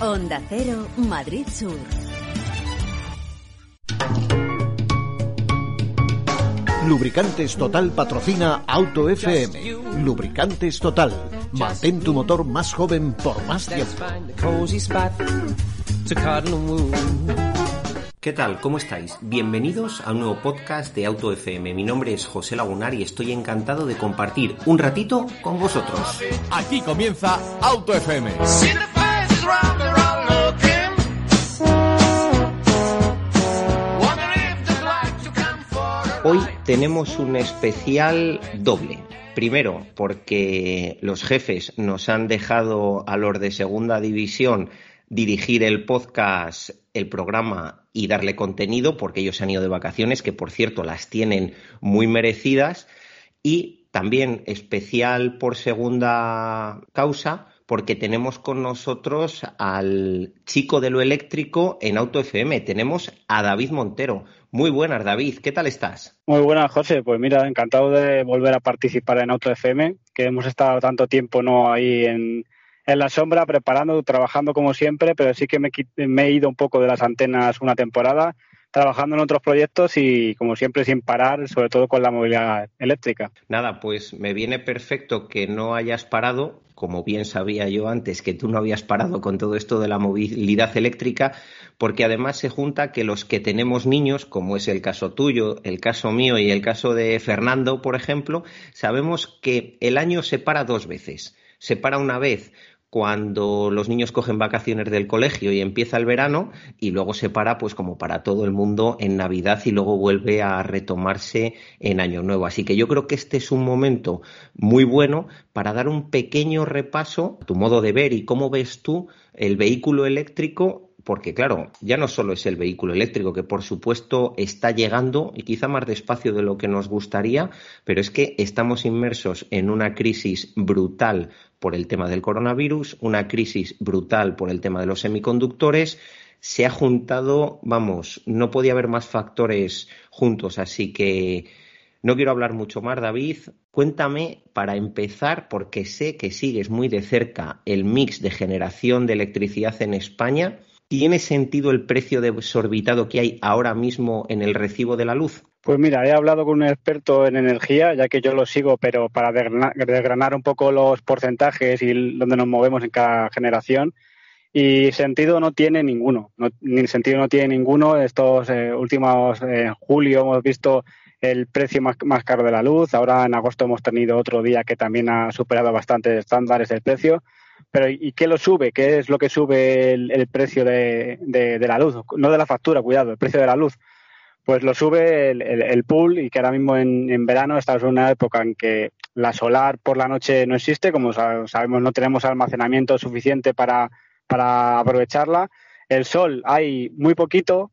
Onda Cero, Madrid Sur. Lubricantes Total patrocina Auto FM. Lubricantes Total. Mantén tu motor más joven por más tiempo. ¿Qué tal? ¿Cómo estáis? Bienvenidos a un nuevo podcast de Auto FM. Mi nombre es José Lagunar y estoy encantado de compartir un ratito con vosotros. Aquí comienza Auto FM. Hoy tenemos un especial doble. Primero, porque los jefes nos han dejado a los de segunda división dirigir el podcast, el programa y darle contenido, porque ellos han ido de vacaciones, que por cierto las tienen muy merecidas. Y también especial por segunda causa, porque tenemos con nosotros al chico de lo eléctrico en Auto FM. Tenemos a David Montero. Muy buenas, David. ¿Qué tal estás? Muy buenas, José. Pues mira, encantado de volver a participar en Auto FM, que hemos estado tanto tiempo no ahí en, en la sombra, preparando, trabajando como siempre, pero sí que me, me he ido un poco de las antenas una temporada trabajando en otros proyectos y, como siempre, sin parar, sobre todo con la movilidad eléctrica. Nada, pues me viene perfecto que no hayas parado, como bien sabía yo antes que tú no habías parado con todo esto de la movilidad eléctrica, porque además se junta que los que tenemos niños, como es el caso tuyo, el caso mío y el caso de Fernando, por ejemplo, sabemos que el año se para dos veces. Se para una vez cuando los niños cogen vacaciones del colegio y empieza el verano y luego se para pues como para todo el mundo en Navidad y luego vuelve a retomarse en Año Nuevo. Así que yo creo que este es un momento muy bueno para dar un pequeño repaso a tu modo de ver y cómo ves tú el vehículo eléctrico porque claro, ya no solo es el vehículo eléctrico, que por supuesto está llegando y quizá más despacio de lo que nos gustaría, pero es que estamos inmersos en una crisis brutal por el tema del coronavirus, una crisis brutal por el tema de los semiconductores. Se ha juntado, vamos, no podía haber más factores juntos, así que no quiero hablar mucho más, David. Cuéntame, para empezar, porque sé que sigues muy de cerca el mix de generación de electricidad en España, ¿tiene sentido el precio desorbitado que hay ahora mismo en el recibo de la luz? Pues mira, he hablado con un experto en energía, ya que yo lo sigo, pero para desgranar un poco los porcentajes y dónde nos movemos en cada generación. Y sentido no tiene ninguno, ni sentido no tiene ninguno. Estos eh, últimos eh, julio hemos visto el precio más, más, caro de la luz. Ahora en agosto hemos tenido otro día que también ha superado bastante estándares el precio. Pero ¿y qué lo sube? ¿Qué es lo que sube el, precio de, de, la luz? No de la factura, cuidado, el precio de la luz pues lo sube el, pool y que ahora mismo en, verano estamos en una época en que la solar por la noche no existe, como sabemos no tenemos almacenamiento suficiente para, aprovecharla. El sol hay muy poquito,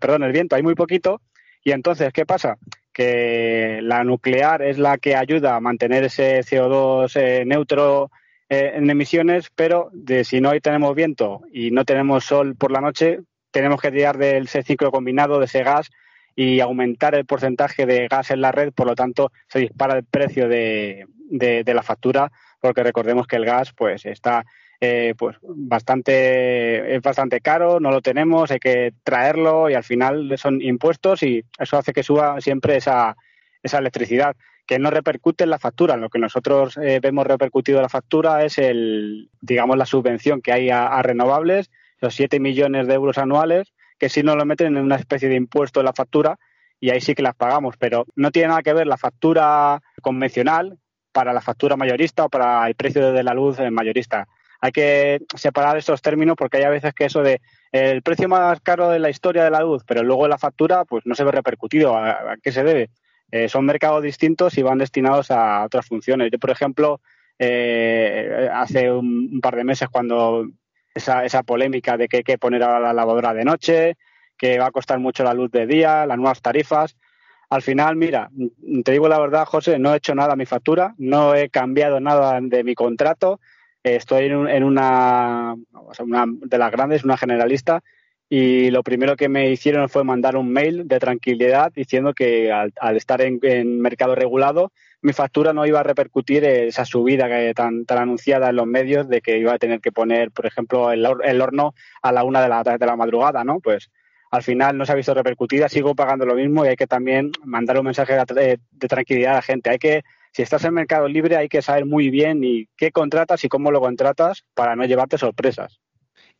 perdón, el viento hay muy poquito y entonces, ¿qué pasa? Que la nuclear es la que ayuda a mantener ese CO2 eh, neutro eh, en emisiones, pero de, si no tenemos viento y no tenemos sol por la noche, tenemos que tirar del ese ciclo combinado de ese gas y aumentar el porcentaje de gas en la red, por lo tanto se dispara el precio de, de, la factura, porque recordemos que el gas pues está eh, pues bastante es bastante caro, no lo tenemos, hay que traerlo y al final son impuestos y eso hace que suba siempre esa, esa electricidad que no repercute en la factura. Lo que nosotros eh, vemos repercutido en la factura es el, digamos, la subvención que hay a, renovables, los 7 millones de euros anuales, que si no lo meten en una especie de impuesto en la factura y ahí sí que las pagamos, pero no tiene nada que ver la factura convencional para la factura mayorista o para el precio de la luz mayorista. Hay que separar estos términos porque hay a veces que eso de el precio más caro de la historia de la luz, pero luego la factura pues no se ve repercutido. ¿A, qué se debe? Eh, son mercados distintos y van destinados a otras funciones. Yo, por ejemplo, eh, hace un, par de meses cuando esa, esa polémica de que hay que poner ahora la lavadora de noche, que va a costar mucho la luz de día, las nuevas tarifas. Al final, mira, te digo la verdad, José, no he hecho nada a mi factura, no he cambiado nada de mi contrato. Estoy en, una, una de las grandes, una generalista, y lo primero que me hicieron fue mandar un mail de tranquilidad diciendo que al, estar en, mercado regulado mi factura no iba a repercutir esa subida que tan, tan anunciada en los medios de que iba a tener que poner, por ejemplo, el, el horno a la una de la, de la madrugada, ¿no? Pues al final no se ha visto repercutida, sigo pagando lo mismo y hay que también mandar un mensaje de, de tranquilidad a la gente. Hay que si estás en mercado libre hay que saber muy bien y qué contratas y cómo lo contratas para no llevarte sorpresas.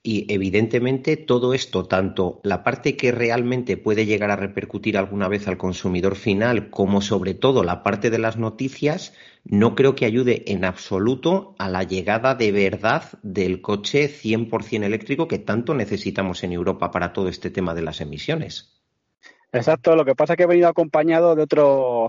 Y evidentemente todo esto, tanto la parte que realmente puede llegar a repercutir alguna vez al consumidor final, como sobre todo la parte de las noticias, no creo que ayude en absoluto a la llegada de verdad del coche 100% eléctrico que tanto necesitamos en Europa para todo este tema de las emisiones. Exacto, lo que pasa es que he venido acompañado de otro,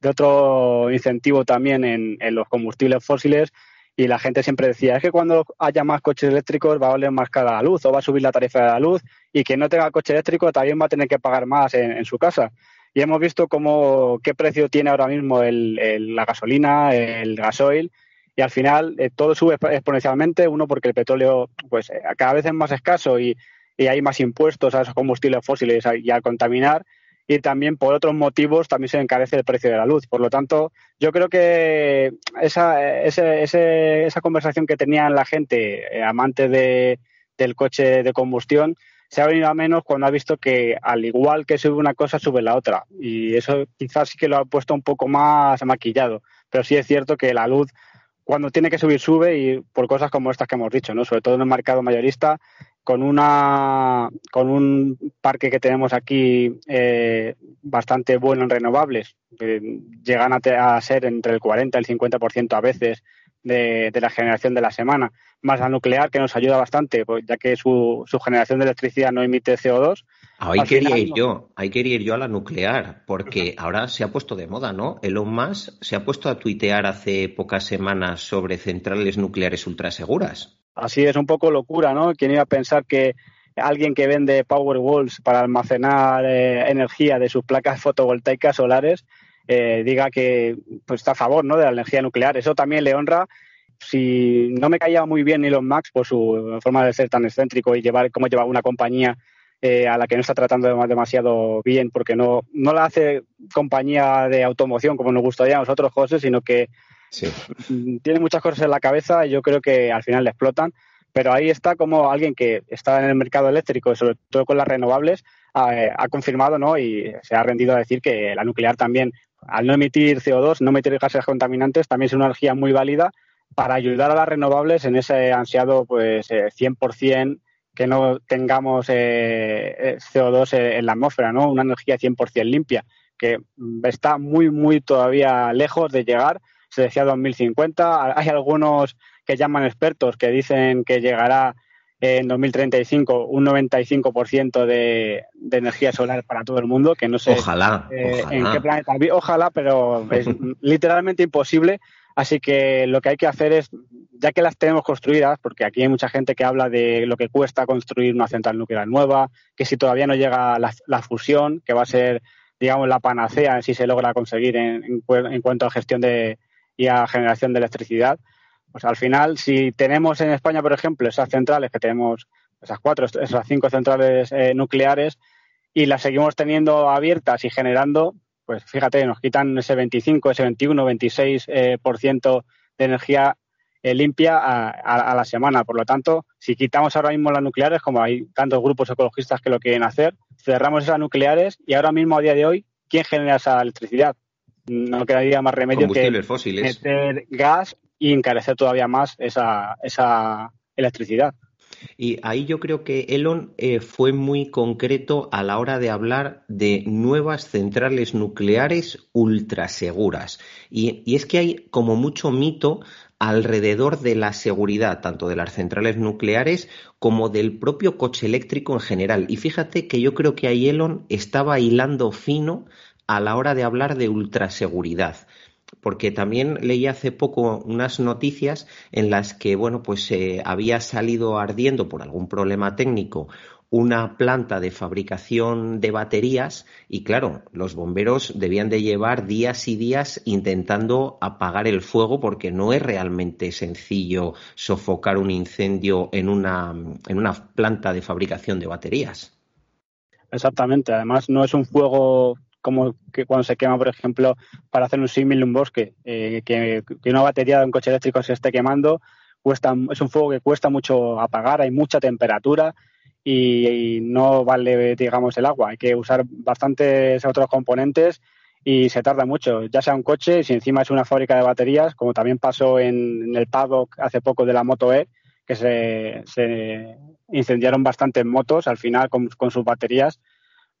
de otro incentivo también en, los combustibles fósiles y la gente siempre decía, es que cuando haya más coches eléctricos va a valer más cara la luz o va a subir la tarifa de la luz y quien no tenga coche eléctrico también va a tener que pagar más en, su casa. Y hemos visto cómo, qué precio tiene ahora mismo el, la gasolina, el gasoil, y al final eh, todo sube exponencialmente, uno porque el petróleo pues eh, cada vez es más escaso y, y hay más impuestos a esos combustibles fósiles y al contaminar y también por otros motivos también se encarece el precio de la luz. Por lo tanto, yo creo que esa, esa conversación que tenían la gente, eh, amante de, del coche de combustión, se ha venido a menos cuando ha visto que al igual que sube una cosa, sube la otra. Y eso quizás sí que lo ha puesto un poco más maquillado. Pero sí es cierto que la luz, cuando tiene que subir, sube y por cosas como estas que hemos dicho, ¿no? Sobre todo en el mercado mayorista, con una con un parque que tenemos aquí eh, bastante bueno en renovables llegan a, ser entre el 40 y el 50% a veces de, la generación de la semana más la nuclear que nos ayuda bastante pues, ya que su, su generación de electricidad no emite CO2 ahí quería ir yo ahí quería ir yo a la nuclear porque ahora se ha puesto de moda no Elon Musk se ha puesto a tuitear hace pocas semanas sobre centrales nucleares ultraseguras Así es un poco locura, ¿no? ¿Quién iba a pensar que alguien que vende power walls para almacenar eh, energía de sus placas fotovoltaicas solares eh, diga que pues, está a favor ¿no? de la energía nuclear? Eso también le honra. Si no me caía muy bien Elon Musk por su forma de ser tan excéntrico y llevar cómo lleva una compañía eh, a la que no está tratando demasiado bien porque no, no la hace compañía de automoción como nos gustaría a nosotros, José, sino que tiene muchas cosas en la cabeza y yo creo que al final le explotan. Pero ahí está como alguien que está en el mercado eléctrico, sobre todo con las renovables, ha, confirmado ¿no? y se ha rendido a decir que la nuclear también, al no emitir CO2, no emitir gases contaminantes, también es una energía muy válida para ayudar a las renovables en ese ansiado pues 100% eh, que no tengamos eh, eh CO2 en la atmósfera, ¿no? Una energía 100% limpia, que está muy, muy todavía lejos de llegar se decía 2050. Hay algunos que llaman expertos que dicen que llegará en 2035 un 95% de, de energía solar para todo el mundo, que no sé ojalá, eh, en qué planeta. Ojalá, pero es literalmente imposible. Así que lo que hay que hacer es, ya que las tenemos construidas, porque aquí hay mucha gente que habla de lo que cuesta construir una central nuclear nueva, que si todavía no llega la, fusión, que va a ser, digamos, la panacea si se logra conseguir en, en cuanto a gestión de, y a generación de electricidad, pues al final, si tenemos en España, por ejemplo, esas centrales que tenemos, esas cuatro, esas cinco centrales eh, nucleares, y las seguimos teniendo abiertas y generando, pues fíjate, nos quitan ese 25, ese 21, 26 eh, por ciento de energía eh, limpia a, a, la semana. Por lo tanto, si quitamos ahora mismo las nucleares, como hay tantos grupos ecologistas que lo quieren hacer, cerramos esas nucleares y ahora mismo, a día de hoy, ¿quién genera esa electricidad? no quedaría más remedio que fósiles. meter gas y encarecer todavía más esa, esa electricidad. Y ahí yo creo que Elon eh, fue muy concreto a la hora de hablar de nuevas centrales nucleares ultraseguras. Y, y es que hay como mucho mito alrededor de la seguridad, tanto de las centrales nucleares como del propio coche eléctrico en general. Y fíjate que yo creo que ahí Elon estaba hilando fino a la hora de hablar de ultraseguridad porque también leí hace poco unas noticias en las que bueno pues eh, había salido ardiendo por algún problema técnico una planta de fabricación de baterías y claro, los bomberos debían de llevar días y días intentando apagar el fuego porque no es realmente sencillo sofocar un incendio en una, en una planta de fabricación de baterías. Exactamente, además no es un fuego como que cuando se quema, por ejemplo, para hacer un símil un bosque, eh, que, una batería de un coche eléctrico se esté quemando, cuesta, es un fuego que cuesta mucho apagar, hay mucha temperatura y, no vale, digamos, el agua. Hay que usar bastantes otros componentes y se tarda mucho, ya sea un coche, si encima es una fábrica de baterías, como también pasó en, el paddock hace poco de la Moto E, que se incendiaron bastantes motos al final con, sus baterías,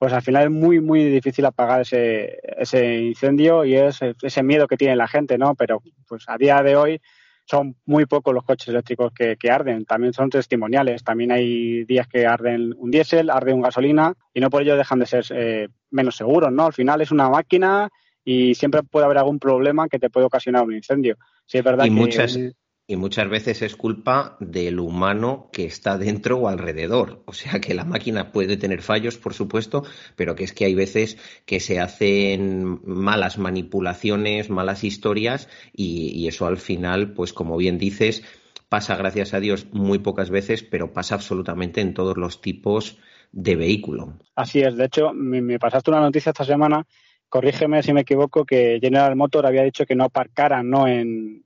pues al final es muy, muy difícil apagar ese, ese incendio y es ese miedo que tiene la gente, ¿no? Pero pues a día de hoy son muy pocos los coches eléctricos que, arden, también son testimoniales. También hay días que arden un diésel, arde un gasolina y no por ello dejan de ser eh, menos seguros, ¿no? Al final es una máquina y siempre puede haber algún problema que te puede ocasionar un incendio. Sí, es verdad y que muchas, y muchas veces es culpa del humano que está dentro o alrededor. O sea que la máquina puede tener fallos, por supuesto, pero que es que hay veces que se hacen malas manipulaciones, malas historias y, eso al final, pues como bien dices, pasa, gracias a Dios, muy pocas veces, pero pasa absolutamente en todos los tipos de vehículo. Así es. De hecho, me pasaste una noticia esta semana corrígeme si me equivoco, que General Motors había dicho que no aparcaran ¿no? En,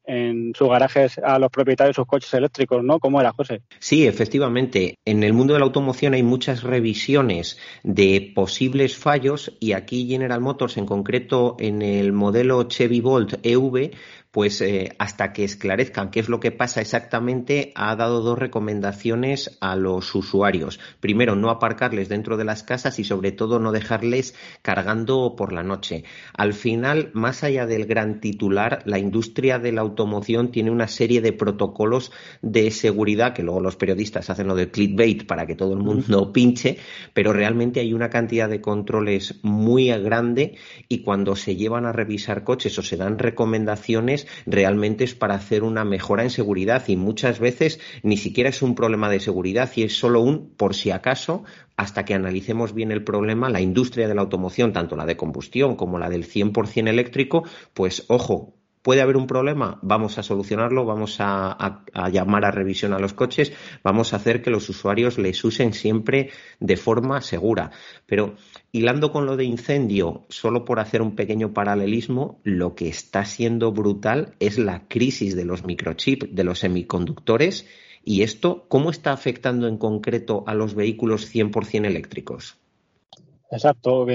sus garajes a los propietarios de sus coches eléctricos, ¿no? ¿Cómo era, José? Sí, efectivamente. En el mundo de la automoción hay muchas revisiones de posibles fallos y aquí General Motors, en concreto en el modelo Chevy Bolt EV, pues eh, hasta que esclarezcan qué es lo que pasa exactamente, ha dado dos recomendaciones a los usuarios. Primero, no aparcarles dentro de las casas y sobre todo no dejarles cargando por la noche. Al final, más allá del gran titular, la industria de la automoción tiene una serie de protocolos de seguridad que luego los periodistas hacen lo de clickbait para que todo el mundo pinche, pero realmente hay una cantidad de controles muy grande y cuando se llevan a revisar coches o se dan recomendaciones realmente es para hacer una mejora en seguridad y muchas veces ni siquiera es un problema de seguridad y es solo un por si acaso hasta que analicemos bien el problema, la industria de la automoción, tanto la de combustión como la del 100% eléctrico, pues ojo, ¿Puede haber un problema? Vamos a solucionarlo, vamos a, llamar a revisión a los coches, vamos a hacer que los usuarios les usen siempre de forma segura. Pero hilando con lo de incendio, solo por hacer un pequeño paralelismo, lo que está siendo brutal es la crisis de los microchips, de los semiconductores, y esto, ¿cómo está afectando en concreto a los vehículos 100% eléctricos? Exacto.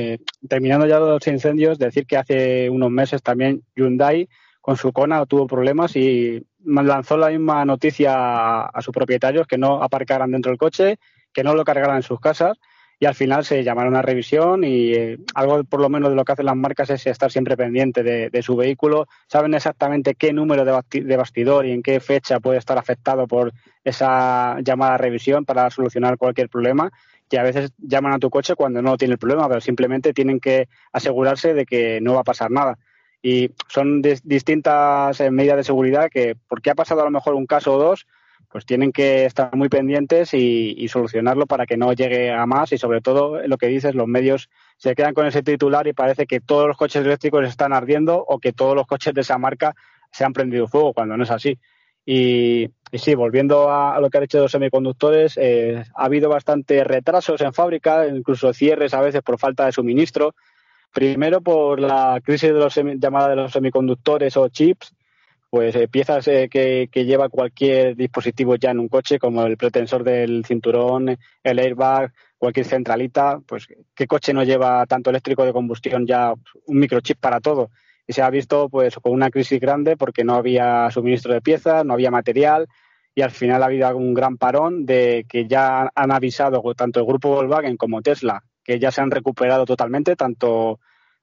terminando ya los incendios, decir que hace unos meses también Hyundai con su Kona tuvo problemas y lanzó la misma noticia a, sus propietarios que no aparcaran dentro del coche, que no lo cargaran en sus casas y al final se llamaron a revisión y eh, algo por lo menos de lo que hacen las marcas es estar siempre pendiente de, su vehículo, saben exactamente qué número de, bastidor y en qué fecha puede estar afectado por esa llamada a revisión para solucionar cualquier problema. Y a veces llaman a tu coche cuando no tiene el problema, pero simplemente tienen que asegurarse de que no va a pasar nada y son distintas eh, medidas de seguridad que, porque ha pasado a lo mejor un caso o dos, pues tienen que estar muy pendientes y, solucionarlo para que no llegue a más y sobre todo lo que dices, los medios se quedan con ese titular y parece que todos los coches eléctricos están ardiendo o que todos los coches de esa marca se han prendido fuego cuando no es así. Y, sí, volviendo a, lo que ha dicho de los semiconductores, eh, ha habido bastantes retrasos en fábrica, incluso cierres a veces por falta de suministro. Primero por la crisis de los llamada de los semiconductores o chips, pues eh, piezas eh, que, lleva cualquier dispositivo ya en un coche, como el pretensor del cinturón, el airbag, cualquier centralita, pues qué coche no lleva tanto eléctrico de combustión ya un microchip para todo. Y se ha visto pues con una crisis grande porque no había suministro de piezas, no había material y al final ha habido un gran parón de que ya han avisado tanto el grupo Volkswagen como Tesla que ya se han recuperado totalmente, tanto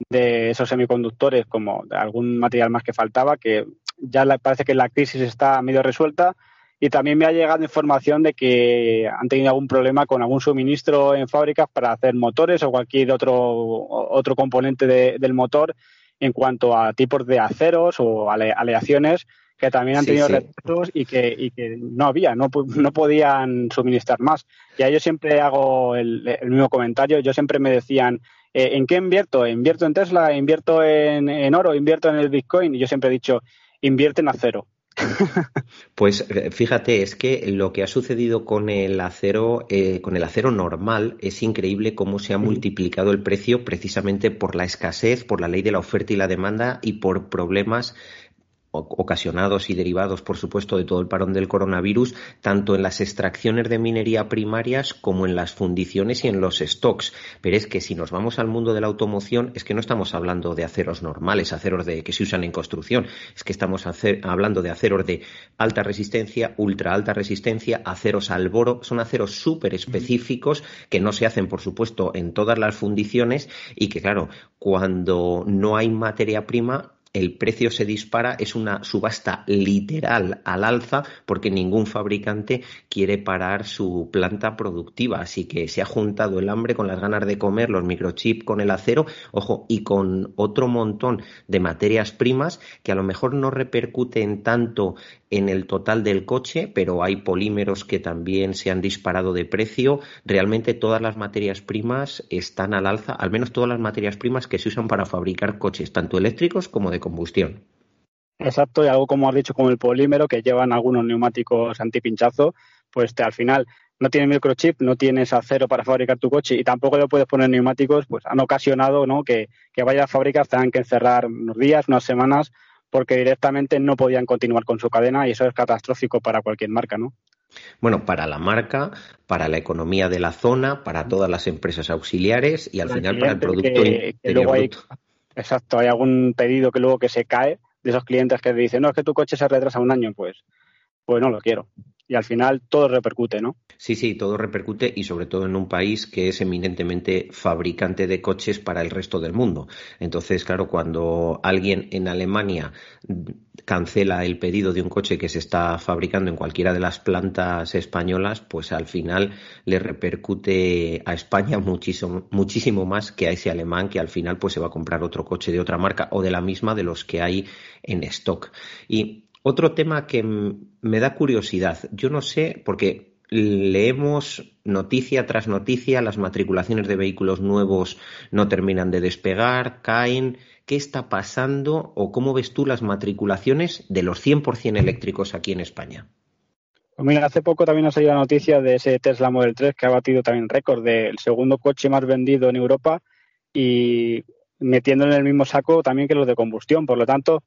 de esos semiconductores como de algún material más que faltaba, que ya parece que la crisis está medio resuelta. Y también me ha llegado información de que han tenido algún problema con algún suministro en fábricas para hacer motores o cualquier otro, otro componente del motor en cuanto a tipos de aceros o aleaciones que también han tenido retrasos y que, y que no había, no, no podían suministrar más. Y a yo siempre hago el, mismo comentario, yo siempre me decían, eh, ¿en qué invierto? ¿Invierto en Tesla? ¿Invierto en, oro? ¿Invierto en el Bitcoin? Y yo siempre he dicho, invierte en acero, Pues eh, fíjate, es que lo que ha sucedido con el acero, eh, con el acero normal, es increíble cómo se ha multiplicado el precio precisamente por la escasez, por la ley de la oferta y la demanda y por problemas ocasionados y derivados, por supuesto, de todo el parón del coronavirus, tanto en las extracciones de minería primarias como en las fundiciones y en los stocks. Pero es que si nos vamos al mundo de la automoción, es que no estamos hablando de aceros normales, aceros de, que se usan en construcción, es que estamos hablando de aceros de alta resistencia, ultra alta resistencia, aceros al boro, son aceros súper específicos que no se hacen, por supuesto, en todas las fundiciones y que, claro, cuando no hay materia prima, el precio se dispara, es una subasta literal al alza porque ningún fabricante quiere parar su planta productiva. Así que se ha juntado el hambre con las ganas de comer, los microchips con el acero, ojo, y con otro montón de materias primas que a lo mejor no repercuten tanto en el total del coche, pero hay polímeros que también se han disparado de precio. Realmente todas las materias primas están al alza, al menos todas las materias primas que se usan para fabricar coches, tanto eléctricos como de combustión. Exacto, y algo como has dicho con el polímero que llevan algunos neumáticos antipinchazo, pues al final no tiene microchip, no tienes acero para fabricar tu coche y tampoco le puedes poner neumáticos, pues han ocasionado que, que varias fábricas tengan que encerrar unos días, unas semanas porque directamente no podían continuar con su cadena y eso es catastrófico para cualquier marca, ¿no? Bueno, para la marca, para la economía de la zona, para todas las empresas auxiliares y al final para el producto Exacto, hay algún pedido que luego que se cae de esos clientes que dicen, no, es que tu coche se retrasa un año, pues, pues no lo quiero y al final todo repercute, ¿no? Sí, sí, todo repercute y sobre todo en un país que es eminentemente fabricante de coches para el resto del mundo. Entonces, claro, cuando alguien en Alemania cancela el pedido de un coche que se está fabricando en cualquiera de las plantas españolas, pues al final le repercute a España muchísimo, muchísimo más que a ese alemán que al final pues se va a comprar otro coche de otra marca o de la misma de los que hay en stock. Y otro tema que me da curiosidad, yo no sé, porque leemos noticia tras noticia, las matriculaciones de vehículos nuevos no terminan de despegar, caen. ¿Qué está pasando o cómo ves tú las matriculaciones de los 100% eléctricos aquí en España? Pues mira, hace poco también ha salido la noticia de ese Tesla Model 3 que ha batido también récord del segundo coche más vendido en Europa y metiendo en el mismo saco también que los de combustión. Por lo tanto,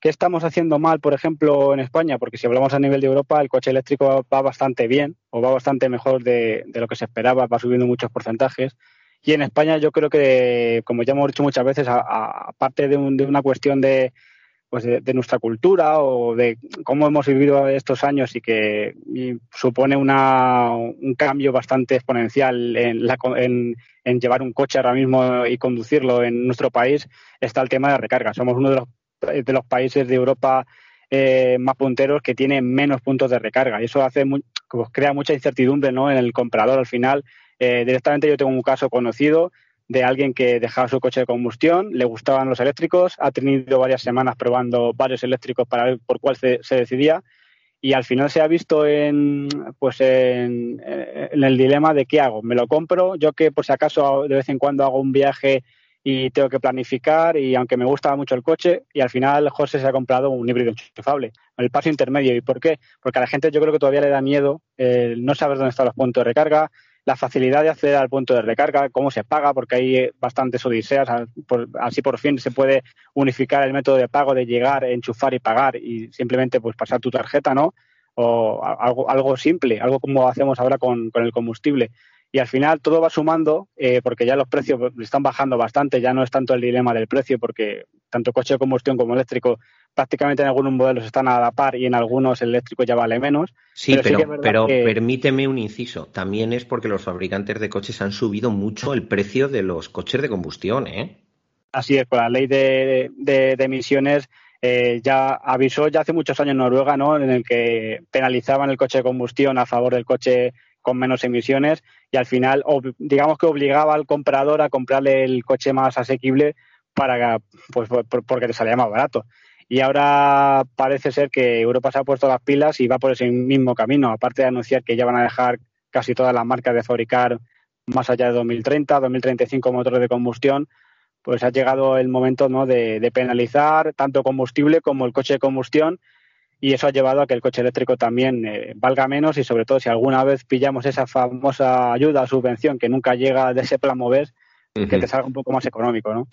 ¿Qué estamos haciendo mal, por ejemplo, en España? Porque si hablamos a nivel de Europa, el coche eléctrico va bastante bien o va bastante mejor de, lo que se esperaba, va subiendo muchos porcentajes. Y en España yo creo que, como ya hemos dicho muchas veces, aparte de, una cuestión de, pues de, nuestra cultura o de cómo hemos vivido estos años y que supone un cambio bastante exponencial en, en, llevar un coche ahora mismo y conducirlo en nuestro país, está el tema de recarga. Somos uno de los de los países de Europa eh, más punteros que tienen menos puntos de recarga. Y eso hace pues, crea mucha incertidumbre ¿no? en el comprador al final. Eh, directamente yo tengo un caso conocido de alguien que dejaba su coche de combustión, le gustaban los eléctricos, ha tenido varias semanas probando varios eléctricos para ver por cuál se, decidía y al final se ha visto en pues en, en, el dilema de qué hago, me lo compro, yo que por si acaso de vez en cuando hago un viaje y tengo que planificar y aunque me gusta mucho el coche y al final José se ha comprado un híbrido enchufable, el paso intermedio. ¿Y por qué? Porque a la gente yo creo que todavía le da miedo el no saber dónde están los puntos de recarga, la facilidad de acceder al punto de recarga, cómo se paga, porque hay bastantes odiseas, así por fin se puede unificar el método de pago de llegar, enchufar y pagar y simplemente pues pasar tu tarjeta, ¿no? O algo, algo simple, algo como hacemos ahora con, con el combustible y al final todo va sumando eh, porque ya los precios están bajando bastante, ya no es tanto el dilema del precio porque tanto coche de combustión como eléctrico prácticamente en algunos modelos están a la par y en algunos el eléctrico ya vale menos. Sí, pero, permíteme un inciso, también es porque los fabricantes de coches han subido mucho el precio de los coches de combustión, ¿eh? Así es, con la ley de, emisiones eh, ya avisó ya hace muchos años Noruega, ¿no? En el que penalizaban el coche de combustión a favor del coche con menos emisiones y al final, digamos que obligaba al comprador a comprarle el coche más asequible para pues porque te salía más barato. Y ahora parece ser que Europa se ha puesto las pilas y va por ese mismo camino, aparte de anunciar que ya van a dejar casi todas las marcas de fabricar más allá de 2030, 2035 motores de combustión, pues ha llegado el momento ¿no? de, de penalizar tanto combustible como el coche de combustión y eso ha llevado a que el coche eléctrico también eh, valga menos y sobre todo si alguna vez pillamos esa famosa ayuda o subvención que nunca llega de ese plan mover, que te salga un poco más económico, ¿no?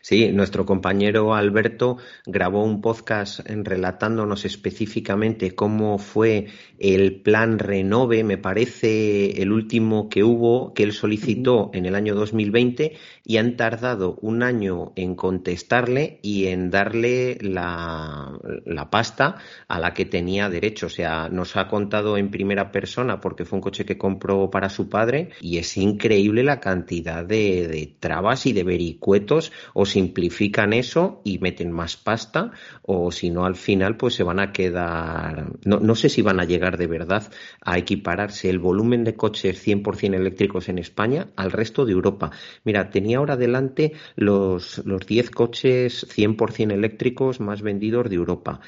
Sí, nuestro compañero Alberto grabó un podcast relatándonos específicamente cómo fue el plan Renove, me parece el último que hubo, que él solicitó en el año 2020 y han tardado un año en contestarle y en darle la, la pasta a la que tenía derecho. O sea, nos ha contado en primera persona porque fue un coche que compró para su padre y es increíble la cantidad de trabas y de vericuetos o simplifican eso y meten más pasta o si no al final pues se van a quedar no, no sé si van a llegar de verdad a equipararse el volumen de coches 100% eléctricos en España al resto de Europa. Mira, tenía ahora delante los, los 10 coches 100% eléctricos más vendidos de Europa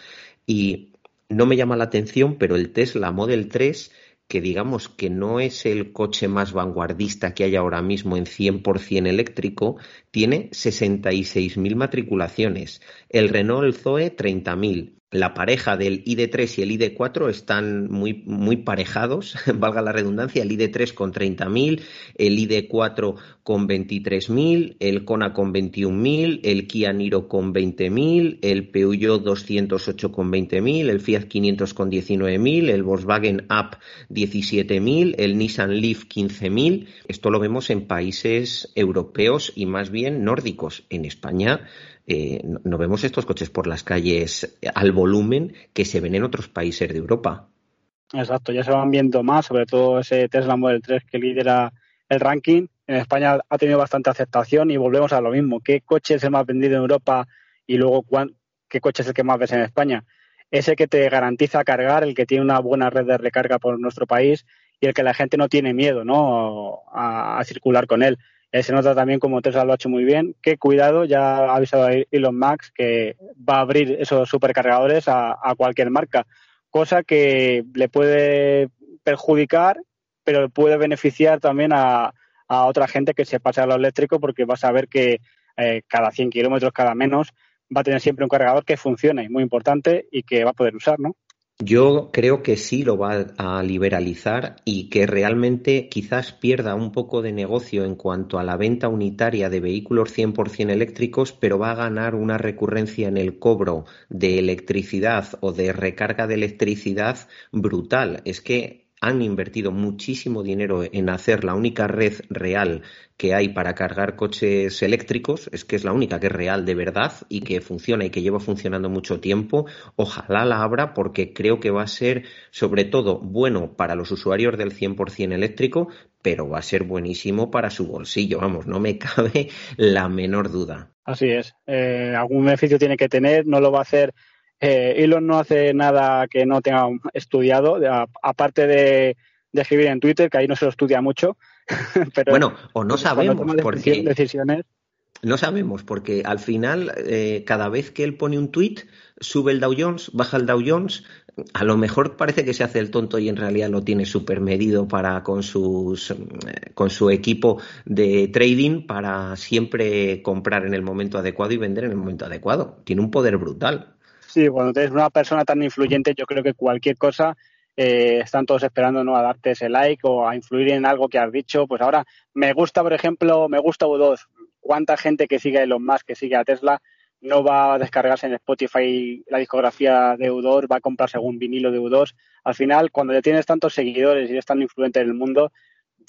y no me llama la atención, pero el Tesla Model 3 que digamos que no es el coche más vanguardista que hay ahora mismo en 100% eléctrico, tiene 66.000 matriculaciones. El Renault Zoe 30.000 la pareja del ID3 y el ID4 están muy, muy parejados, valga la redundancia, el ID3 con 30.000, el ID4 con 23.000, el Kona con 21.000, el Kia Niro con 20.000, el Peugeot 208 con 20.000, el Fiat 500 con 19.000, el Volkswagen Up 17.000, el Nissan Leaf 15.000. Esto lo vemos en países europeos y más bien nórdicos. En España eh, no, vemos estos coches por las calles al volumen que se ven en otros países de Europa. Exacto, ya se van viendo más, sobre todo ese Tesla Model 3 que lidera el ranking. En España ha tenido bastante aceptación y volvemos a lo mismo. ¿Qué coche es el más vendido en Europa y luego qué coche es el que más ves en España? Ese que te garantiza cargar, el que tiene una buena red de recarga por nuestro país y el que la gente no tiene miedo ¿no? a circular con él. Eh, se nota también como Tesla lo ha hecho muy bien. Que cuidado, ya ha avisado Elon Musk que va a abrir esos supercargadores a, cualquier marca, cosa que le puede perjudicar, pero puede beneficiar también a, otra gente que se pase a lo eléctrico porque va a saber que eh, cada 100 kilómetros, cada menos, va a tener siempre un cargador que funcione, muy importante, y que va a poder usar, ¿no? Yo creo que sí lo va a liberalizar y que realmente quizás pierda un poco de negocio en cuanto a la venta unitaria de vehículos 100% eléctricos, pero va a ganar una recurrencia en el cobro de electricidad o de recarga de electricidad brutal. Es que han invertido muchísimo dinero en hacer la única red real que hay para cargar coches eléctricos, es que es la única que es real de verdad y que funciona y que lleva funcionando mucho tiempo. Ojalá la abra porque creo que va a ser sobre todo bueno para los usuarios del 100% eléctrico, pero va a ser buenísimo para su bolsillo, vamos, no me cabe la menor duda. Así es, eh, algún beneficio tiene que tener, no lo va a hacer eh, Elon no hace nada que no tenga estudiado, aparte de, escribir en Twitter, que ahí no se lo estudia mucho. pero bueno, o no sabemos porque decisiones. No sabemos, porque al final, eh, cada vez que él pone un tweet, sube el Dow Jones, baja el Dow Jones. A lo mejor parece que se hace el tonto y en realidad lo tiene súper medido para con sus eh, con su equipo de trading para siempre comprar en el momento adecuado y vender en el momento adecuado. Tiene un poder brutal. Sí, cuando tienes una persona tan influyente, yo creo que cualquier cosa eh, están todos esperando ¿no? a darte ese like o a influir en algo que has dicho. Pues ahora me gusta, por ejemplo, me gusta U2. ¿Cuánta gente que sigue a Elon Musk, que sigue a Tesla, no va a descargarse en Spotify la discografía de U2, va a comprarse algún vinilo de U2? Al final, cuando ya tienes tantos seguidores y eres tan influyente en el mundo,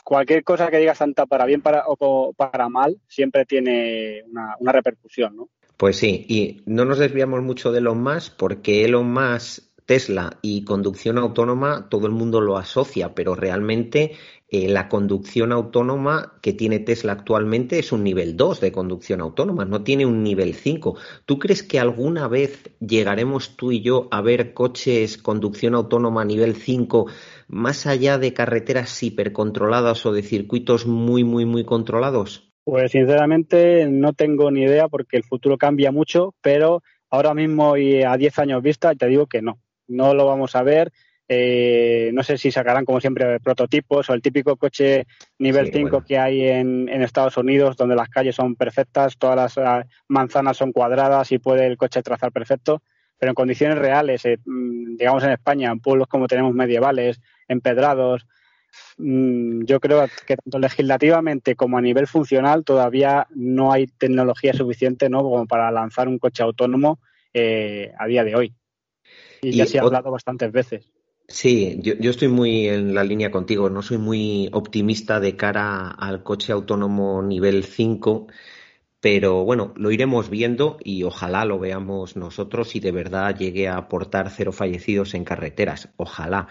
cualquier cosa que digas tanto para bien para, o para mal siempre tiene una repercusión, ¿no? Pues sí, y no nos desviamos mucho de Elon Musk porque Elon Musk, Tesla y conducción autónoma todo el mundo lo asocia, pero realmente eh, la conducción autónoma que tiene Tesla actualmente es un nivel 2 de conducción autónoma, no tiene un nivel 5. ¿Tú crees que alguna vez llegaremos tú y yo a ver coches conducción autónoma nivel 5 más allá de carreteras hipercontroladas o de circuitos muy, muy, muy controlados? Pues sinceramente no tengo ni idea porque el futuro cambia mucho, pero ahora mismo y a 10 años vista te digo que no, no lo vamos a ver. Eh, no sé si sacarán como siempre prototipos o el típico coche nivel 5 que hay en, Estados Unidos donde las calles son perfectas, todas las ah, manzanas son cuadradas y puede el coche trazar perfecto. pero en condiciones reales, eh, mm, digamos en España, en pueblos como tenemos medievales, empedrados, yo creo que tanto legislativamente como a nivel funcional todavía no hay tecnología suficiente ¿no? como para lanzar un coche autónomo eh, a día de hoy. Y, ya se ha hablado bastantes veces. Sí, yo, yo, estoy muy en la línea contigo. No soy muy optimista de cara al coche autónomo nivel 5 pero bueno, lo iremos viendo y ojalá lo veamos nosotros y de verdad llegue a aportar cero fallecidos en carreteras. Ojalá.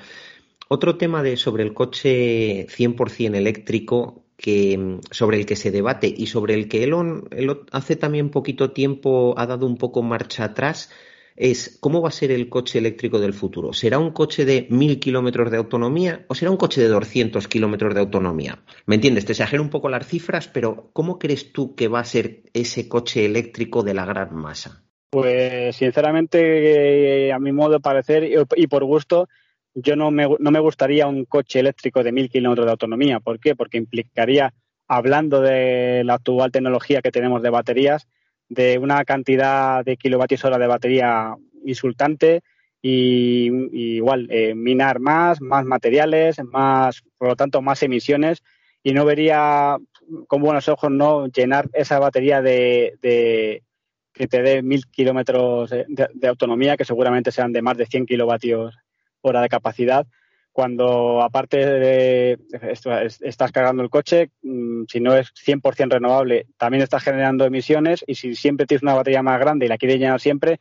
Otro tema de sobre el coche 100% eléctrico que, sobre el que se debate y sobre el que Elon hace también poquito tiempo ha dado un poco marcha atrás es cómo va a ser el coche eléctrico del futuro. ¿Será un coche de mil kilómetros de autonomía o será un coche de 200 kilómetros de autonomía? ¿Me entiendes? Te exagero un poco las cifras, pero ¿cómo crees tú que va a ser ese coche eléctrico de la gran masa? Pues sinceramente, a mi modo de parecer y por gusto, yo no me, no me gustaría un coche eléctrico de mil kilómetros de autonomía. ¿Por qué? Porque implicaría, hablando de la actual tecnología que tenemos de baterías, de una cantidad de kilovatios hora de batería insultante y, igual eh, minar más, más materiales, más, por lo tanto, más emisiones y no vería con buenos ojos no llenar esa batería de, que te dé mil kilómetros de, autonomía, que seguramente sean de más de 100 kilovatios hora de capacidad, cuando aparte de estás cargando el coche, mm, si no es 100% renovable, también estás generando emisiones y si siempre tienes una batería más grande y la quieres llenar siempre,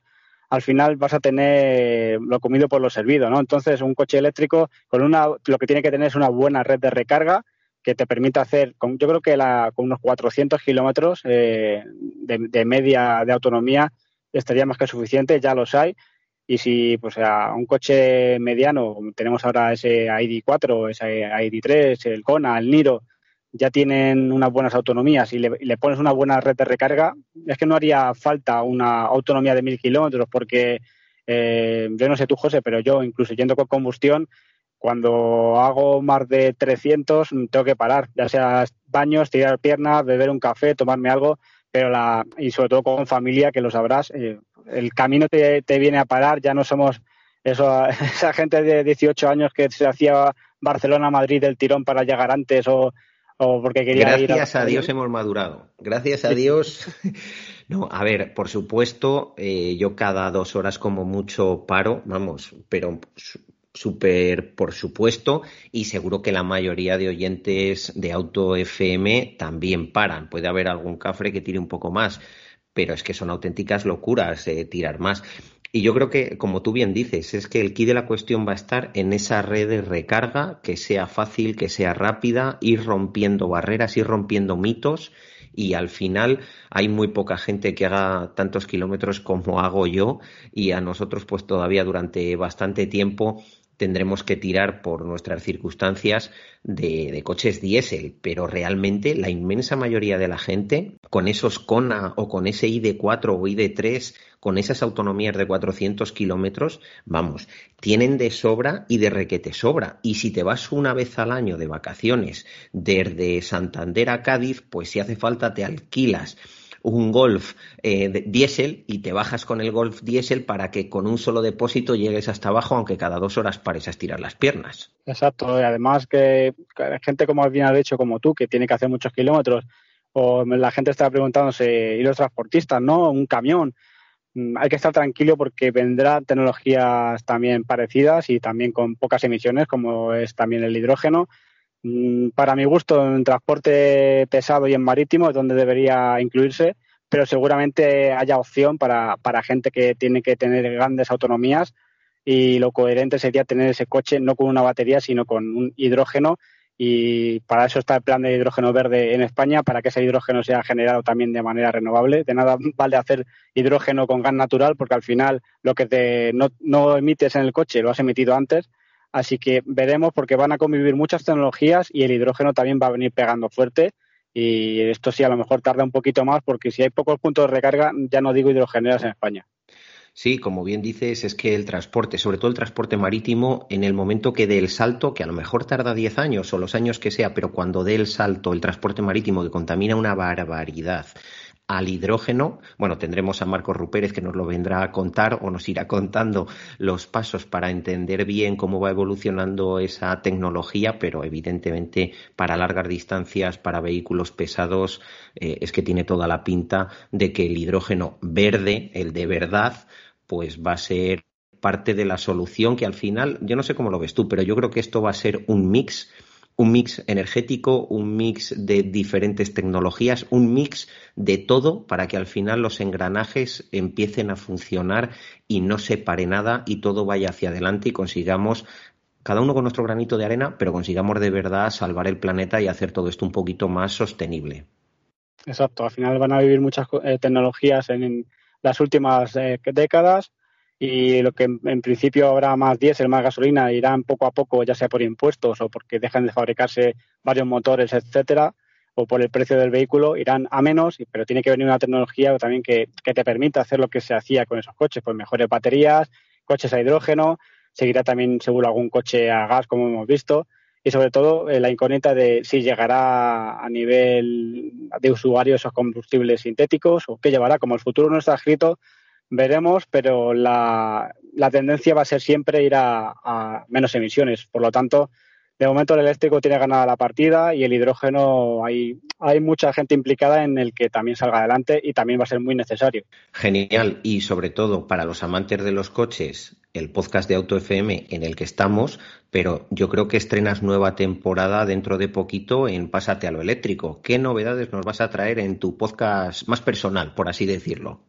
al final vas a tener lo comido por lo servido, ¿no? Entonces, un coche eléctrico con una lo que tiene que tener es una buena red de recarga que te permita hacer, con, yo creo que la, con unos 400 kilómetros eh, de, de media de autonomía estaría más que suficiente, ya los hay, y si pues a un coche mediano, tenemos ahora ese ID4, ese ID3, el Kona, el Niro, ya tienen unas buenas autonomías y le, pones una buena red de recarga, es que no haría falta una autonomía de mil kilómetros porque eh, yo no sé tú, José, pero yo incluso yendo con combustión, cuando hago más de 300 tengo que parar, ya sea baños, tirar piernas, beber un café, tomarme algo, pero la y sobre todo con familia, que lo sabrás, eh, el camino te, viene a parar, ya no somos eso, esa gente de 18 años que se hacía Barcelona-Madrid del tirón para llegar antes o, porque quería Gracias ir Gracias a, Dios hemos madurado. Gracias a Dios. No, a ver, por supuesto, eh, yo cada dos horas como mucho paro, vamos, pero súper por supuesto y seguro que la mayoría de oyentes de Auto FM también paran. Puede haber algún cafre que tire un poco más, pero es que son auténticas locuras eh, tirar más. Y yo creo que, como tú bien dices, es que el key de la cuestión va a estar en esa red de recarga, que sea fácil, que sea rápida, ir rompiendo barreras, ir rompiendo mitos y al final hay muy poca gente que haga tantos kilómetros como hago yo y a nosotros pues todavía durante bastante tiempo tendremos que tirar por nuestras circunstancias de, coches diésel, pero realmente la inmensa mayoría de la gente con esos Kona o con ese ID4 o ID3, con esas autonomías de 400 kilómetros, vamos, tienen de sobra y de requete sobra. Y si te vas una vez al año de vacaciones desde Santander a Cádiz, pues si hace falta te alquilas un Golf eh, diésel y te bajas con el Golf diésel para que con un solo depósito llegues hasta abajo, aunque cada dos horas pares a estirar las piernas. Exacto, y además que gente como bien dicho, como tú, que tiene que hacer muchos kilómetros, o la gente está preguntándose, ¿y los transportistas, no? Un camión. Mm, hay que estar tranquilo porque vendrán tecnologías también parecidas y también con pocas emisiones, como es también el hidrógeno para mi gusto, en transporte pesado y en marítimo es donde debería incluirse, pero seguramente haya opción para, para gente que tiene que tener grandes autonomías y lo coherente sería tener ese coche no con una batería, sino con un hidrógeno y para eso está el plan de hidrógeno verde en España, para que ese hidrógeno sea generado también de manera renovable. De nada vale hacer hidrógeno con gas natural porque al final lo que te, no emites en el coche lo has emitido antes Así que veremos porque van a convivir muchas tecnologías y el hidrógeno también va a venir pegando fuerte. Y esto sí, a lo mejor tarda un poquito más porque si hay pocos puntos de recarga, ya no digo hidrogeneras en España. Sí, como bien dices, es que el transporte, sobre todo el transporte marítimo, en el momento que dé el salto, que a lo mejor tarda 10 años o los años que sea, pero cuando dé el salto el transporte marítimo que contamina una barbaridad, al hidrógeno. Bueno, tendremos a Marcos Rupérez que nos lo vendrá a contar o nos irá contando los pasos para entender bien cómo va evolucionando esa tecnología, pero evidentemente para largas distancias, para vehículos pesados, eh, es que tiene toda la pinta de que el hidrógeno verde, el de verdad, pues va a ser parte de la solución que al final, yo no sé cómo lo ves tú, pero yo creo que esto va a ser un mix un mix energético, un mix de diferentes tecnologías, un mix de todo para que al final los engranajes empiecen a funcionar y no se pare nada y todo vaya hacia adelante y consigamos cada uno con nuestro granito de arena, pero consigamos de verdad salvar el planeta y hacer todo esto un poquito más sostenible. Exacto, al final van a vivir muchas eh, tecnologías en, las últimas eh, décadas y lo que en, principio habrá más diésel, más gasolina, irán poco a poco, ya sea por impuestos o porque dejan de fabricarse varios motores, etcétera, o por el precio del vehículo, irán a menos, pero tiene que venir una tecnología también que, te permita hacer lo que se hacía con esos coches, pues mejores baterías, coches a hidrógeno, seguirá también seguro algún coche a gas, como hemos visto, y sobre todo eh, la incógnita de si llegará a nivel de usuario esos combustibles sintéticos o qué llevará. Como el futuro no está escrito, veremos, pero la, tendencia va a ser siempre ir a, menos emisiones. Por lo tanto, de momento el eléctrico tiene ganada la partida y el hidrógeno hay, hay mucha gente implicada en el que también salga adelante y también va a ser muy necesario. Genial. Y sobre todo para los amantes de los coches, el podcast de Auto FM en el que estamos, pero yo creo que estrenas nueva temporada dentro de poquito en Pásate a lo eléctrico. ¿Qué novedades nos vas a traer en tu podcast más personal, por así decirlo?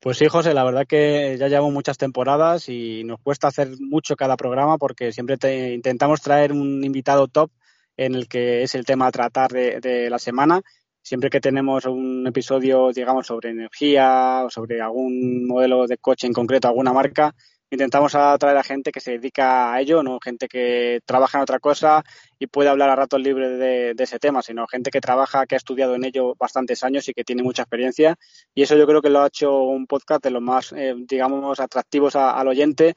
Pues sí, José, la verdad que ya llevamos muchas temporadas y nos cuesta hacer mucho cada programa porque siempre te, intentamos traer un invitado top en el que es el tema a tratar de, de la semana. Siempre que tenemos un episodio, digamos, sobre energía o sobre algún modelo de coche en concreto, alguna marca, intentamos atraer a gente que se dedica a ello, no gente que trabaja en otra cosa y puede hablar a ratos libres de, ese tema, sino gente que trabaja, que ha estudiado en ello bastantes años y que tiene mucha experiencia. Y eso yo creo que lo ha hecho un podcast de los más, eh, digamos, atractivos al oyente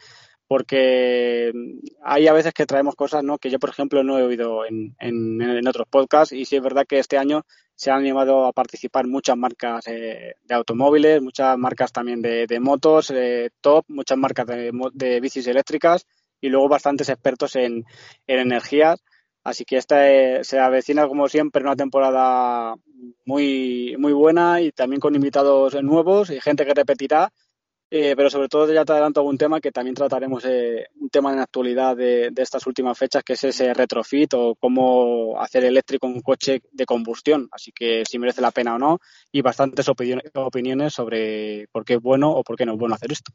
porque hay a veces que traemos cosas ¿no? que yo, por ejemplo, no he oído en, en, otros podcasts y sí es verdad que este año se han animado a participar muchas marcas eh, de automóviles, muchas marcas también de, motos, eh, top, muchas marcas de, bicis eléctricas y luego bastantes expertos en, energías. Así que esta eh, se avecina, como siempre, una temporada muy, muy buena y también con invitados nuevos y gente que repetirá eh, pero sobre todo ya te adelanto algún tema que también trataremos, eh, un tema en actualidad de, estas últimas fechas, que es ese retrofit o cómo hacer eléctrico un coche de combustión. Así que si merece la pena o no, y bastantes opiniones sobre por qué es bueno o por qué no es bueno hacer esto.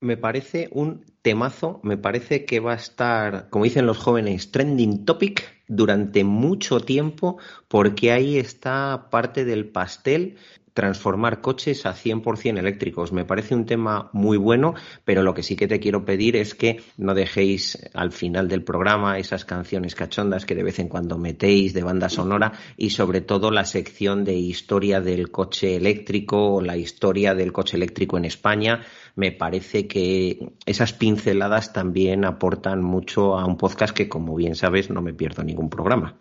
Me parece un temazo, me parece que va a estar, como dicen los jóvenes, trending topic durante mucho tiempo, porque ahí está parte del pastel transformar coches a 100% eléctricos. Me parece un tema muy bueno, pero lo que sí que te quiero pedir es que no dejéis al final del programa esas canciones cachondas que de vez en cuando metéis de banda sonora y sobre todo la sección de historia del coche eléctrico o la historia del coche eléctrico en España. Me parece que esas pinceladas también aportan mucho a un podcast que, como bien sabes, no me pierdo ningún programa.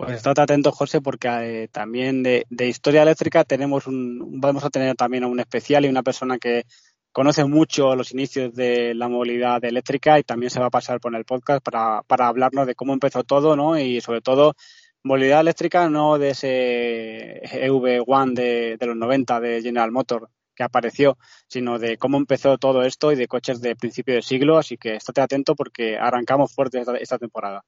Pues estate atento, José, porque eh, también de, historia eléctrica tenemos un, vamos a tener también un especial y una persona que conoce mucho los inicios de la movilidad eléctrica y también se va a pasar por el podcast para, para hablarnos de cómo empezó todo, ¿no? Y sobre todo movilidad eléctrica no de ese EV1 de, de los 90 de General Motors que apareció, sino de cómo empezó todo esto y de coches de principio de siglo. Así que estate atento porque arrancamos fuerte esta temporada.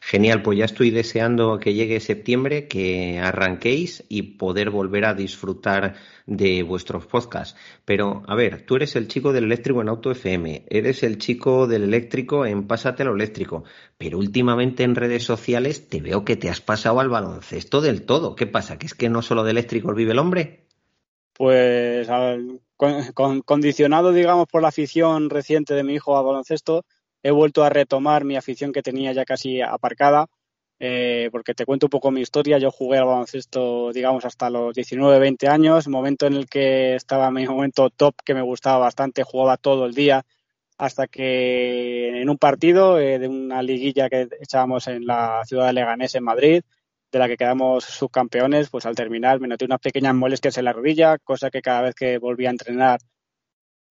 Genial, pues ya estoy deseando que llegue septiembre, que arranquéis y poder volver a disfrutar de vuestros podcasts. Pero, a ver, tú eres el chico del eléctrico en Auto FM, eres el chico del eléctrico en Pásate lo eléctrico, pero últimamente en redes sociales te veo que te has pasado al baloncesto del todo. ¿Qué pasa? ¿Que es que no solo de eléctricos vive el hombre? Pues condicionado, digamos, por la afición reciente de mi hijo al baloncesto, he vuelto a retomar mi afición que tenía ya casi aparcada, eh, porque te cuento un poco mi historia. Yo jugué al baloncesto, digamos, hasta los 19, 20 años, momento en el que estaba mi momento top, que me gustaba bastante, jugaba todo el día, hasta que en un partido eh, de una liguilla que echábamos en la ciudad de Leganés, en Madrid, de la que quedamos subcampeones, pues al terminar me noté unas pequeñas molestias en la rodilla, cosa que cada vez que volví a entrenar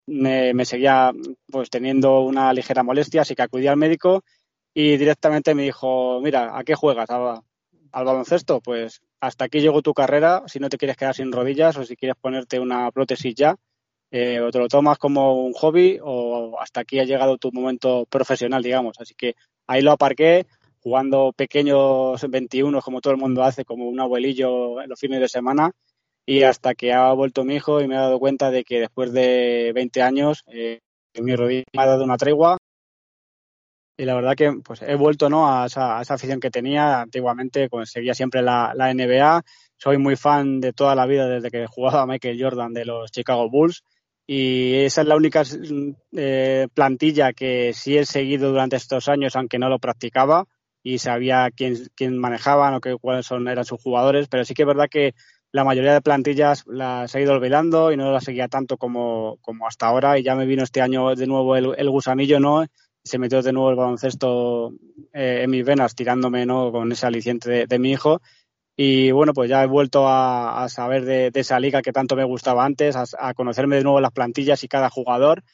me, seguía pues teniendo una ligera molestia, así que acudí al médico y directamente me dijo, mira, ¿a qué juegas? ¿Al, baloncesto? Pues hasta aquí llegó tu carrera, si no te quieres quedar sin rodillas o si quieres ponerte una prótesis ya, eh, o te lo tomas como un hobby o hasta aquí ha llegado tu momento profesional, digamos. Así que ahí lo aparqué, jugando pequeños 21 como todo el mundo hace, como un abuelillo en los fines de semana y hasta que ha vuelto mi hijo y me he dado cuenta de que después de 20 años eh, mi rodilla me ha dado una tregua. Y la verdad que pues he vuelto ¿no? a, esa, afición que tenía. Antiguamente, pues, seguía siempre la, NBA, soy muy fan de toda la vida desde que jugaba Michael Jordan de los Chicago Bulls. Y esa es la única eh, plantilla que sí he seguido durante estos años, aunque no lo practicaba. Y sabía quién, quién manejaban o qué, cuáles son, eran sus jugadores, pero sí que es verdad que la mayoría de plantillas las he ido olvidando y no las seguía tanto como, como hasta ahora y ya me vino este año de nuevo el, gusanillo, ¿no? Se metió de nuevo el baloncesto eh, en mis venas tirándome, ¿no? Con ese aliciente de, mi hijo y bueno, pues ya he vuelto a, saber de, esa liga que tanto me gustaba antes, a, conocerme de nuevo las plantillas y cada jugador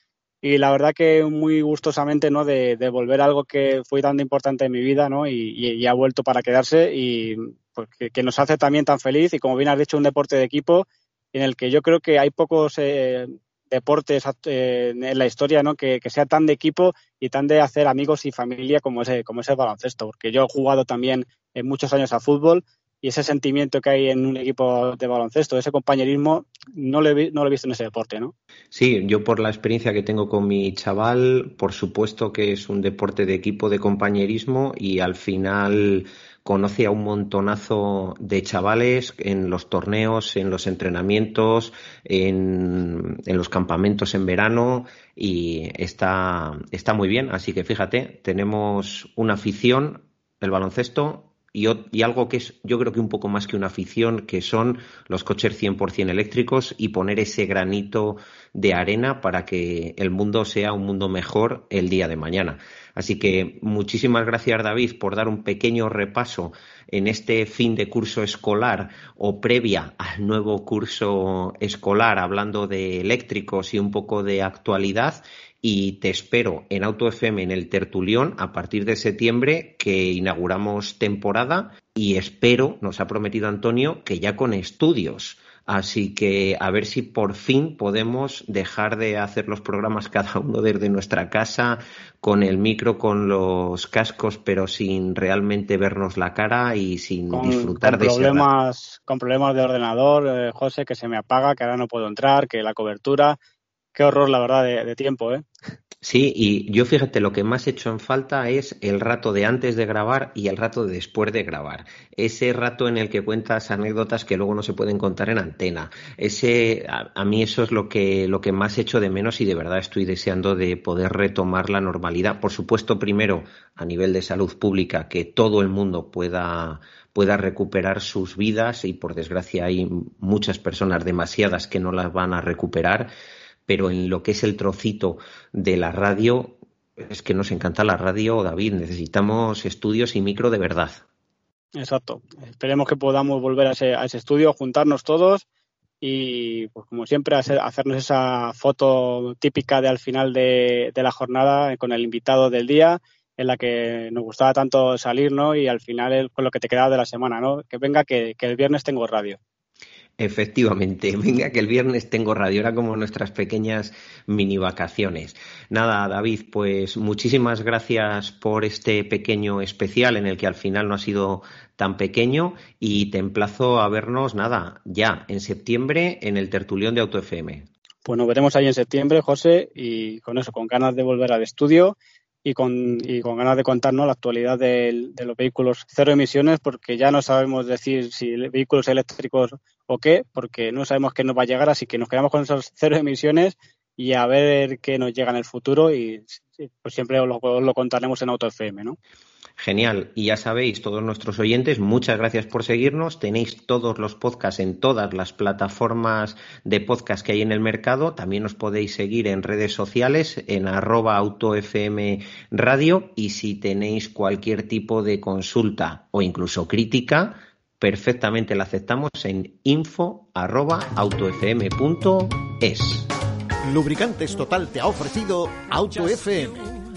y la verdad que muy gustosamente, ¿no? De, de volver a algo que fue tan importante en mi vida, ¿no? Y, y, ha vuelto para quedarse y pues, que, nos hace también tan feliz y como bien has dicho, un deporte de equipo en el que yo creo que hay pocos eh, deportes eh, en la historia, ¿no? Que, que, sea tan de equipo y tan de hacer amigos y familia como ese, como ese baloncesto, porque yo he jugado también en muchos años a fútbol y ese sentimiento que hay en un equipo de baloncesto, ese compañerismo, no lo, he, no lo he visto en ese deporte, ¿no? Sí, yo por la experiencia que tengo con mi chaval, por supuesto que es un deporte de equipo, de compañerismo y al final conoce a un montonazo de chavales en los torneos, en los entrenamientos, en, en los campamentos en verano y está, está muy bien. Así que fíjate, tenemos una afición, el baloncesto, y, algo que es yo creo que un poco más que una afición, que son los coches 100% eléctricos y poner ese granito de arena para que el mundo sea un mundo mejor el día de mañana. Así que muchísimas gracias David por dar un pequeño repaso en este fin de curso escolar o previa al nuevo curso escolar hablando de eléctricos y un poco de actualidad y te espero en Auto FM en el Tertulión a partir de septiembre que inauguramos temporada y espero, nos ha prometido Antonio, que ya con estudios. Así que a ver si por fin podemos dejar de hacer los programas cada uno desde nuestra casa, con el micro, con los cascos, pero sin realmente vernos la cara y sin disfrutar de problemas, Con problemas de ordenador, eh, José, que se me apaga, que ahora no puedo entrar, que la cobertura qué horror, la verdad, de, tiempo, ¿eh? Sí, y yo fíjate, lo que más he hecho en falta es el rato de antes de grabar y el rato de después de grabar. Ese rato en el que cuentas anécdotas que luego no se pueden contar en antena. Ese, a, mí eso es lo que, lo que más echo de menos y de verdad estoy deseando de poder retomar la normalidad. Por supuesto, primero, a nivel de salud pública, que todo el mundo pueda, pueda recuperar sus vidas y por desgracia hay muchas personas, demasiadas, que no las van a recuperar pero en lo que es el trocito de la radio, es que nos encanta la radio, David. Necesitamos estudios y micro de verdad. Exacto. Esperemos que podamos volver a ese, estudio, juntarnos todos y, pues como siempre, hacernos esa foto típica de al final de, la jornada con el invitado del día en la que nos gustaba tanto salir, ¿no? Y al final con lo que te quedaba de la semana, ¿no? Que venga, que el viernes tengo radio. Efectivamente, venga que el viernes tengo radio, era como nuestras pequeñas mini vacaciones. Nada, David, pues muchísimas gracias por este pequeño especial en el que al final no ha sido tan pequeño y te emplazo a vernos, nada, ya en septiembre en el tertulión de Auto FM. Pues nos veremos ahí en septiembre, José, y con eso, con ganas de volver al estudio y con, y con ganas de contarnos la actualidad de, los vehículos cero emisiones, porque ya no sabemos decir si vehículos eléctricos o qué, porque no sabemos qué nos va a llegar, así que nos quedamos con esas cero emisiones y a ver qué nos llega en el futuro y pues siempre os lo, lo contaremos en Auto FM, ¿no? Genial. Y ya sabéis, todos nuestros oyentes, muchas gracias por seguirnos. Tenéis todos los podcasts en todas las plataformas de podcast que hay en el mercado. También os podéis seguir en redes sociales, en arroba autofm radio. Y si tenéis cualquier tipo de consulta o incluso crítica, perfectamente la aceptamos en info.autofm.es. Lubricantes Total te ha ofrecido Auto FM.